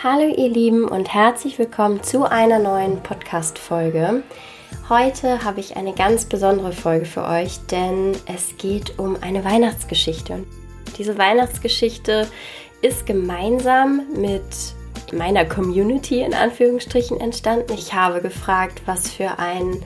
Hallo ihr Lieben und herzlich willkommen zu einer neuen Podcast-Folge. Heute habe ich eine ganz besondere Folge für euch, denn es geht um eine Weihnachtsgeschichte. Diese Weihnachtsgeschichte ist gemeinsam mit meiner Community in Anführungsstrichen entstanden. Ich habe gefragt, was für ein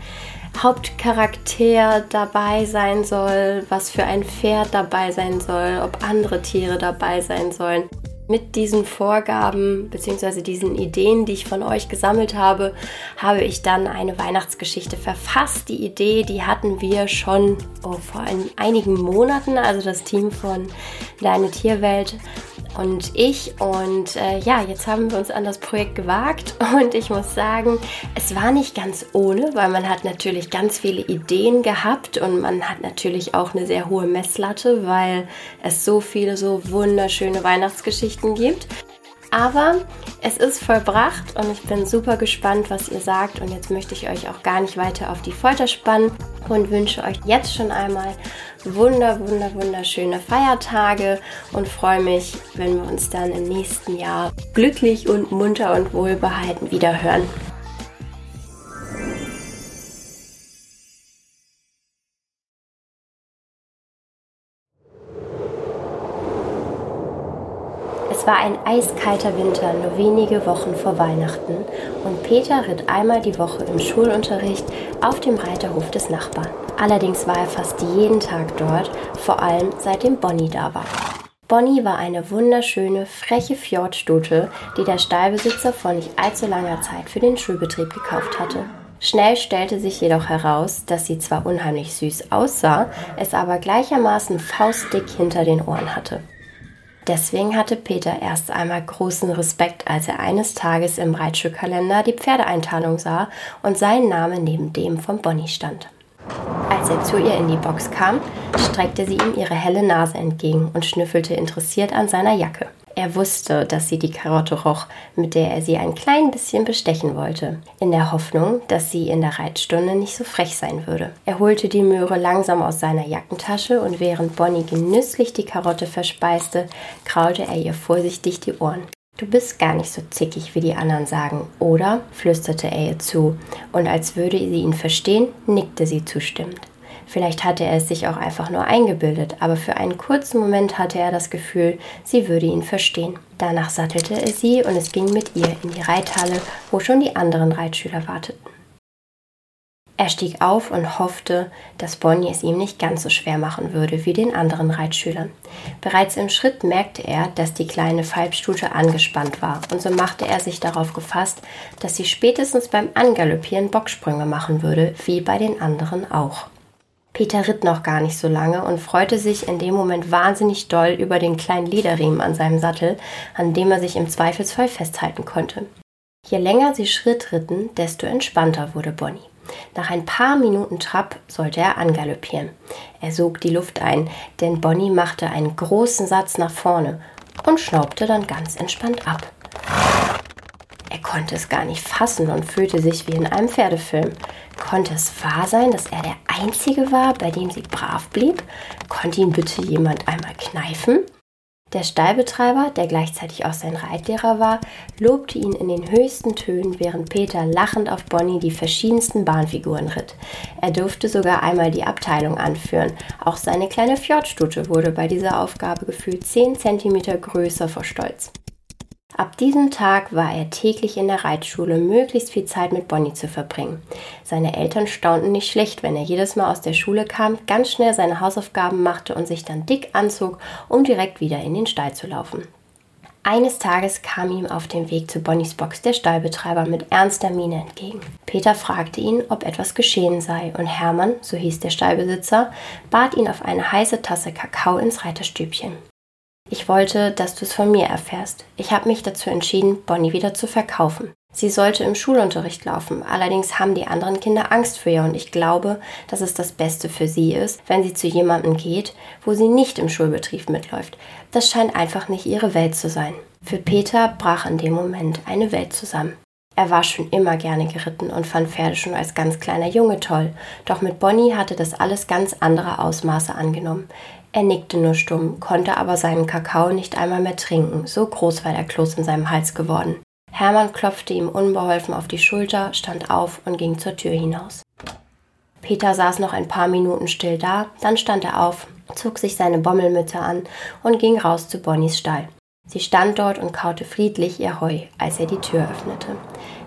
Hauptcharakter dabei sein soll, was für ein Pferd dabei sein soll, ob andere Tiere dabei sein sollen. Mit diesen Vorgaben bzw. diesen Ideen, die ich von euch gesammelt habe, habe ich dann eine Weihnachtsgeschichte verfasst. Die Idee, die hatten wir schon oh, vor ein, einigen Monaten, also das Team von Deine Tierwelt und ich. Und äh, ja, jetzt haben wir uns an das Projekt gewagt und ich muss sagen, es war nicht ganz ohne, weil man hat natürlich ganz viele Ideen gehabt und man hat natürlich auch eine sehr hohe Messlatte, weil es so viele so wunderschöne Weihnachtsgeschichten gibt. Aber es ist vollbracht und ich bin super gespannt, was ihr sagt. Und jetzt möchte ich euch auch gar nicht weiter auf die Folter spannen und wünsche euch jetzt schon einmal wunder, wunder, wunderschöne Feiertage und freue mich, wenn wir uns dann im nächsten Jahr glücklich und munter und wohlbehalten wieder hören. Es war ein eiskalter Winter, nur wenige Wochen vor Weihnachten, und Peter ritt einmal die Woche im Schulunterricht auf dem Reiterhof des Nachbarn. Allerdings war er fast jeden Tag dort, vor allem seitdem Bonnie da war. Bonnie war eine wunderschöne, freche Fjordstute, die der Stallbesitzer vor nicht allzu langer Zeit für den Schulbetrieb gekauft hatte. Schnell stellte sich jedoch heraus, dass sie zwar unheimlich süß aussah, es aber gleichermaßen faustdick hinter den Ohren hatte. Deswegen hatte Peter erst einmal großen Respekt, als er eines Tages im Reitschulkalender die Pferdeeinteilung sah und sein Name neben dem von Bonnie stand. Als er zu ihr in die Box kam, streckte sie ihm ihre helle Nase entgegen und schnüffelte interessiert an seiner Jacke. Er wusste, dass sie die Karotte roch, mit der er sie ein klein bisschen bestechen wollte, in der Hoffnung, dass sie in der Reitstunde nicht so frech sein würde. Er holte die Möhre langsam aus seiner Jackentasche und während Bonnie genüsslich die Karotte verspeiste, kraulte er ihr vorsichtig die Ohren. Du bist gar nicht so zickig, wie die anderen sagen, oder? flüsterte er ihr zu, und als würde sie ihn verstehen, nickte sie zustimmend. Vielleicht hatte er es sich auch einfach nur eingebildet, aber für einen kurzen Moment hatte er das Gefühl, sie würde ihn verstehen. Danach sattelte er sie und es ging mit ihr in die Reithalle, wo schon die anderen Reitschüler warteten. Er stieg auf und hoffte, dass Bonnie es ihm nicht ganz so schwer machen würde wie den anderen Reitschülern. Bereits im Schritt merkte er, dass die kleine Falbstute angespannt war, und so machte er sich darauf gefasst, dass sie spätestens beim Angaloppieren Bocksprünge machen würde, wie bei den anderen auch. Peter ritt noch gar nicht so lange und freute sich in dem Moment wahnsinnig doll über den kleinen Lederriemen an seinem Sattel, an dem er sich im Zweifelsfall festhalten konnte. Je länger sie Schritt ritten, desto entspannter wurde Bonnie. Nach ein paar Minuten Trab sollte er angaloppieren. Er sog die Luft ein, denn Bonnie machte einen großen Satz nach vorne und schnaubte dann ganz entspannt ab. Er konnte es gar nicht fassen und fühlte sich wie in einem Pferdefilm. Konnte es wahr sein, dass er der Einzige war, bei dem sie brav blieb? Konnte ihn bitte jemand einmal kneifen? Der Stallbetreiber, der gleichzeitig auch sein Reitlehrer war, lobte ihn in den höchsten Tönen, während Peter lachend auf Bonnie die verschiedensten Bahnfiguren ritt. Er durfte sogar einmal die Abteilung anführen. Auch seine kleine Fjordstute wurde bei dieser Aufgabe gefühlt 10 cm größer vor Stolz. Ab diesem Tag war er täglich in der Reitschule, möglichst viel Zeit mit Bonnie zu verbringen. Seine Eltern staunten nicht schlecht, wenn er jedes Mal aus der Schule kam, ganz schnell seine Hausaufgaben machte und sich dann dick anzog, um direkt wieder in den Stall zu laufen. Eines Tages kam ihm auf dem Weg zu Bonnies Box der Stallbetreiber mit ernster Miene entgegen. Peter fragte ihn, ob etwas geschehen sei, und Hermann, so hieß der Stallbesitzer, bat ihn auf eine heiße Tasse Kakao ins Reiterstübchen. Ich wollte, dass du es von mir erfährst. Ich habe mich dazu entschieden, Bonnie wieder zu verkaufen. Sie sollte im Schulunterricht laufen, allerdings haben die anderen Kinder Angst vor ihr und ich glaube, dass es das Beste für sie ist, wenn sie zu jemandem geht, wo sie nicht im Schulbetrieb mitläuft. Das scheint einfach nicht ihre Welt zu sein. Für Peter brach in dem Moment eine Welt zusammen. Er war schon immer gerne geritten und fand Pferde schon als ganz kleiner Junge toll. Doch mit Bonnie hatte das alles ganz andere Ausmaße angenommen. Er nickte nur stumm, konnte aber seinen Kakao nicht einmal mehr trinken, so groß war der Kloß in seinem Hals geworden. Hermann klopfte ihm unbeholfen auf die Schulter, stand auf und ging zur Tür hinaus. Peter saß noch ein paar Minuten still da, dann stand er auf, zog sich seine Bommelmütze an und ging raus zu Bonnies Stall. Sie stand dort und kaute friedlich ihr Heu, als er die Tür öffnete.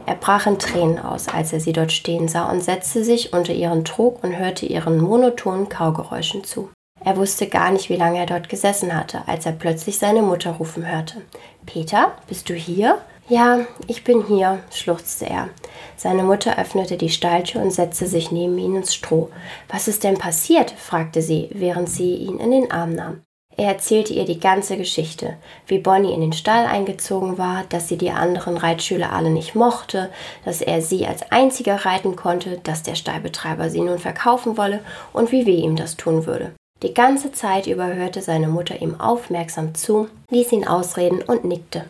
Er brach in Tränen aus, als er sie dort stehen sah und setzte sich unter ihren Trog und hörte ihren monotonen Kaugeräuschen zu. Er wusste gar nicht, wie lange er dort gesessen hatte, als er plötzlich seine Mutter rufen hörte. Peter, bist du hier? Ja, ich bin hier, schluchzte er. Seine Mutter öffnete die Stalltür und setzte sich neben ihn ins Stroh. Was ist denn passiert? fragte sie, während sie ihn in den Arm nahm. Er erzählte ihr die ganze Geschichte, wie Bonnie in den Stall eingezogen war, dass sie die anderen Reitschüler alle nicht mochte, dass er sie als einziger reiten konnte, dass der Stallbetreiber sie nun verkaufen wolle und wie weh ihm das tun würde. Die ganze Zeit über hörte seine Mutter ihm aufmerksam zu, ließ ihn ausreden und nickte.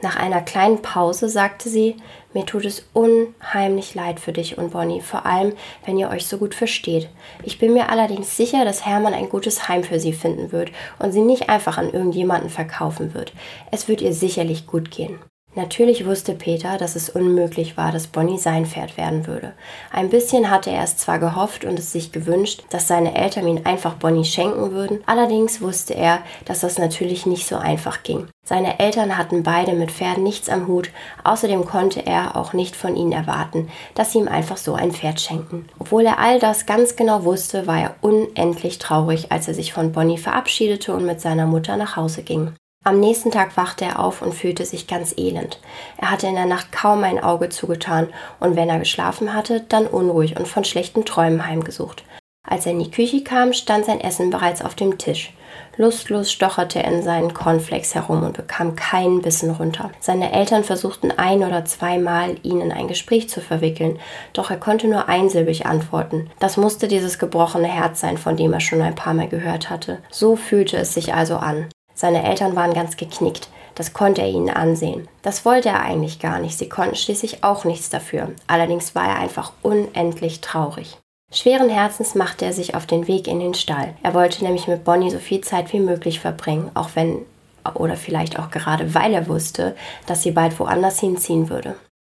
Nach einer kleinen Pause sagte sie, mir tut es unheimlich leid für dich und Bonnie, vor allem wenn ihr euch so gut versteht. Ich bin mir allerdings sicher, dass Hermann ein gutes Heim für sie finden wird und sie nicht einfach an irgendjemanden verkaufen wird. Es wird ihr sicherlich gut gehen. Natürlich wusste Peter, dass es unmöglich war, dass Bonnie sein Pferd werden würde. Ein bisschen hatte er es zwar gehofft und es sich gewünscht, dass seine Eltern ihn einfach Bonnie schenken würden, allerdings wusste er, dass das natürlich nicht so einfach ging. Seine Eltern hatten beide mit Pferden nichts am Hut, außerdem konnte er auch nicht von ihnen erwarten, dass sie ihm einfach so ein Pferd schenken. Obwohl er all das ganz genau wusste, war er unendlich traurig, als er sich von Bonnie verabschiedete und mit seiner Mutter nach Hause ging. Am nächsten Tag wachte er auf und fühlte sich ganz elend. Er hatte in der Nacht kaum ein Auge zugetan und wenn er geschlafen hatte, dann unruhig und von schlechten Träumen heimgesucht. Als er in die Küche kam, stand sein Essen bereits auf dem Tisch. Lustlos stocherte er in seinen Cornflakes herum und bekam keinen Bissen runter. Seine Eltern versuchten ein oder zweimal, ihn in ein Gespräch zu verwickeln, doch er konnte nur einsilbig antworten. Das musste dieses gebrochene Herz sein, von dem er schon ein paar Mal gehört hatte. So fühlte es sich also an. Seine Eltern waren ganz geknickt. Das konnte er ihnen ansehen. Das wollte er eigentlich gar nicht. Sie konnten schließlich auch nichts dafür. Allerdings war er einfach unendlich traurig. Schweren Herzens machte er sich auf den Weg in den Stall. Er wollte nämlich mit Bonnie so viel Zeit wie möglich verbringen, auch wenn oder vielleicht auch gerade weil er wusste, dass sie bald woanders hinziehen würde.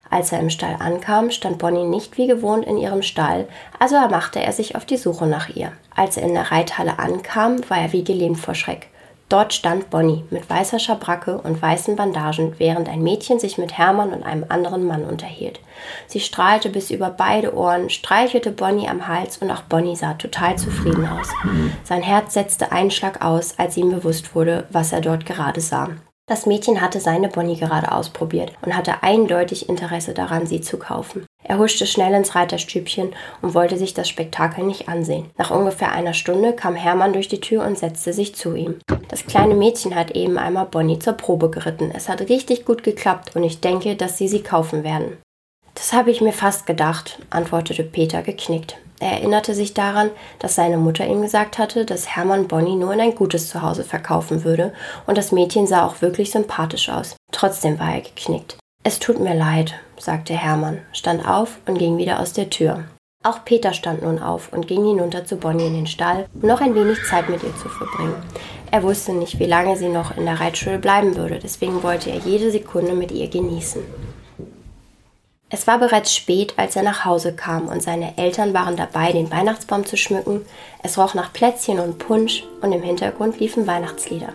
Als er im Stall ankam, stand Bonnie nicht wie gewohnt in ihrem Stall, also machte er sich auf die Suche nach ihr. Als er in der Reithalle ankam, war er wie gelähmt vor Schreck. Dort stand Bonnie mit weißer Schabracke und weißen Bandagen, während ein Mädchen sich mit Hermann und einem anderen Mann unterhielt. Sie strahlte bis über beide Ohren, streichelte Bonnie am Hals und auch Bonnie sah total zufrieden aus. Sein Herz setzte einen Schlag aus, als ihm bewusst wurde, was er dort gerade sah. Das Mädchen hatte seine Bonnie gerade ausprobiert und hatte eindeutig Interesse daran, sie zu kaufen. Er huschte schnell ins Reiterstübchen und wollte sich das Spektakel nicht ansehen. Nach ungefähr einer Stunde kam Hermann durch die Tür und setzte sich zu ihm. Das kleine Mädchen hat eben einmal Bonnie zur Probe geritten. Es hat richtig gut geklappt und ich denke, dass sie sie kaufen werden. Das habe ich mir fast gedacht, antwortete Peter geknickt. Er erinnerte sich daran, dass seine Mutter ihm gesagt hatte, dass Hermann Bonnie nur in ein gutes Zuhause verkaufen würde, und das Mädchen sah auch wirklich sympathisch aus. Trotzdem war er geknickt. Es tut mir leid, sagte Hermann, stand auf und ging wieder aus der Tür. Auch Peter stand nun auf und ging hinunter zu Bonnie in den Stall, um noch ein wenig Zeit mit ihr zu verbringen. Er wusste nicht, wie lange sie noch in der Reitschule bleiben würde, deswegen wollte er jede Sekunde mit ihr genießen. Es war bereits spät, als er nach Hause kam und seine Eltern waren dabei, den Weihnachtsbaum zu schmücken. Es roch nach Plätzchen und Punsch und im Hintergrund liefen Weihnachtslieder.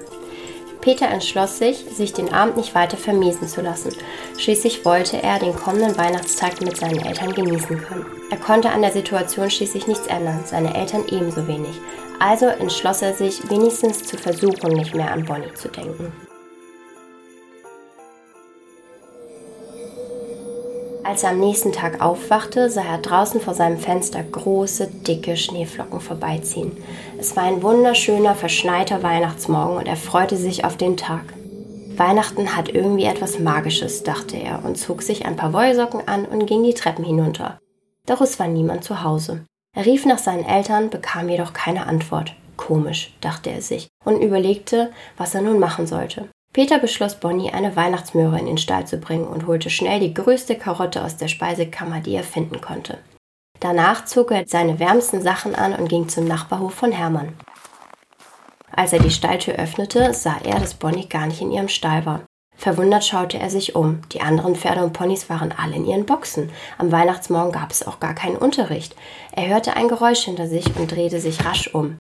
Peter entschloss sich, sich den Abend nicht weiter vermiesen zu lassen. Schließlich wollte er den kommenden Weihnachtstag mit seinen Eltern genießen können. Er konnte an der Situation schließlich nichts ändern, seine Eltern ebenso wenig. Also entschloss er sich, wenigstens zu versuchen, nicht mehr an Bonnie zu denken. Als er am nächsten Tag aufwachte, sah er draußen vor seinem Fenster große, dicke Schneeflocken vorbeiziehen. Es war ein wunderschöner, verschneiter Weihnachtsmorgen und er freute sich auf den Tag. Weihnachten hat irgendwie etwas Magisches, dachte er und zog sich ein paar Wollsocken an und ging die Treppen hinunter. Doch es war niemand zu Hause. Er rief nach seinen Eltern, bekam jedoch keine Antwort. Komisch, dachte er sich und überlegte, was er nun machen sollte. Peter beschloss Bonnie, eine Weihnachtsmöhre in den Stall zu bringen und holte schnell die größte Karotte aus der Speisekammer, die er finden konnte. Danach zog er seine wärmsten Sachen an und ging zum Nachbarhof von Hermann. Als er die Stalltür öffnete, sah er, dass Bonnie gar nicht in ihrem Stall war. Verwundert schaute er sich um. Die anderen Pferde und Ponys waren alle in ihren Boxen. Am Weihnachtsmorgen gab es auch gar keinen Unterricht. Er hörte ein Geräusch hinter sich und drehte sich rasch um.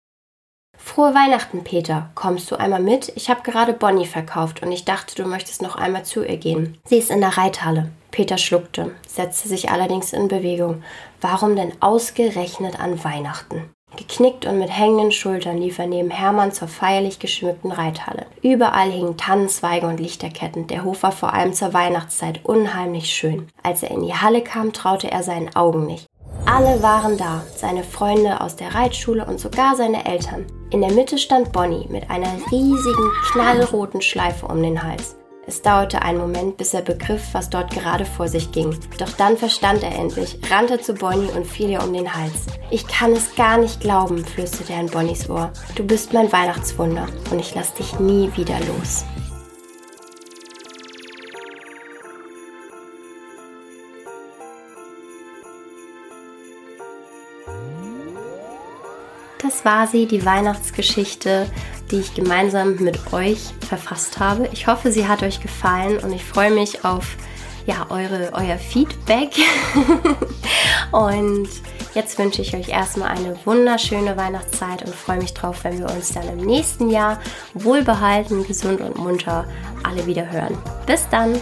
Frohe Weihnachten, Peter. Kommst du einmal mit? Ich habe gerade Bonnie verkauft und ich dachte, du möchtest noch einmal zu ihr gehen. Sie ist in der Reithalle. Peter schluckte, setzte sich allerdings in Bewegung. Warum denn ausgerechnet an Weihnachten? Geknickt und mit hängenden Schultern lief er neben Hermann zur feierlich geschmückten Reithalle. Überall hingen Tannenzweige und Lichterketten. Der Hof war vor allem zur Weihnachtszeit unheimlich schön. Als er in die Halle kam, traute er seinen Augen nicht. Alle waren da, seine Freunde aus der Reitschule und sogar seine Eltern. In der Mitte stand Bonnie mit einer riesigen, knallroten Schleife um den Hals. Es dauerte einen Moment, bis er begriff, was dort gerade vor sich ging. Doch dann verstand er endlich, rannte zu Bonnie und fiel ihr um den Hals. Ich kann es gar nicht glauben, flüsterte er in Bonnies Ohr. Du bist mein Weihnachtswunder und ich lass dich nie wieder los. War sie, die Weihnachtsgeschichte die ich gemeinsam mit euch verfasst habe. Ich hoffe, sie hat euch gefallen und ich freue mich auf ja, eure, euer Feedback. und jetzt wünsche ich euch erstmal eine wunderschöne Weihnachtszeit und freue mich drauf, wenn wir uns dann im nächsten Jahr wohlbehalten, gesund und munter alle wieder hören. Bis dann!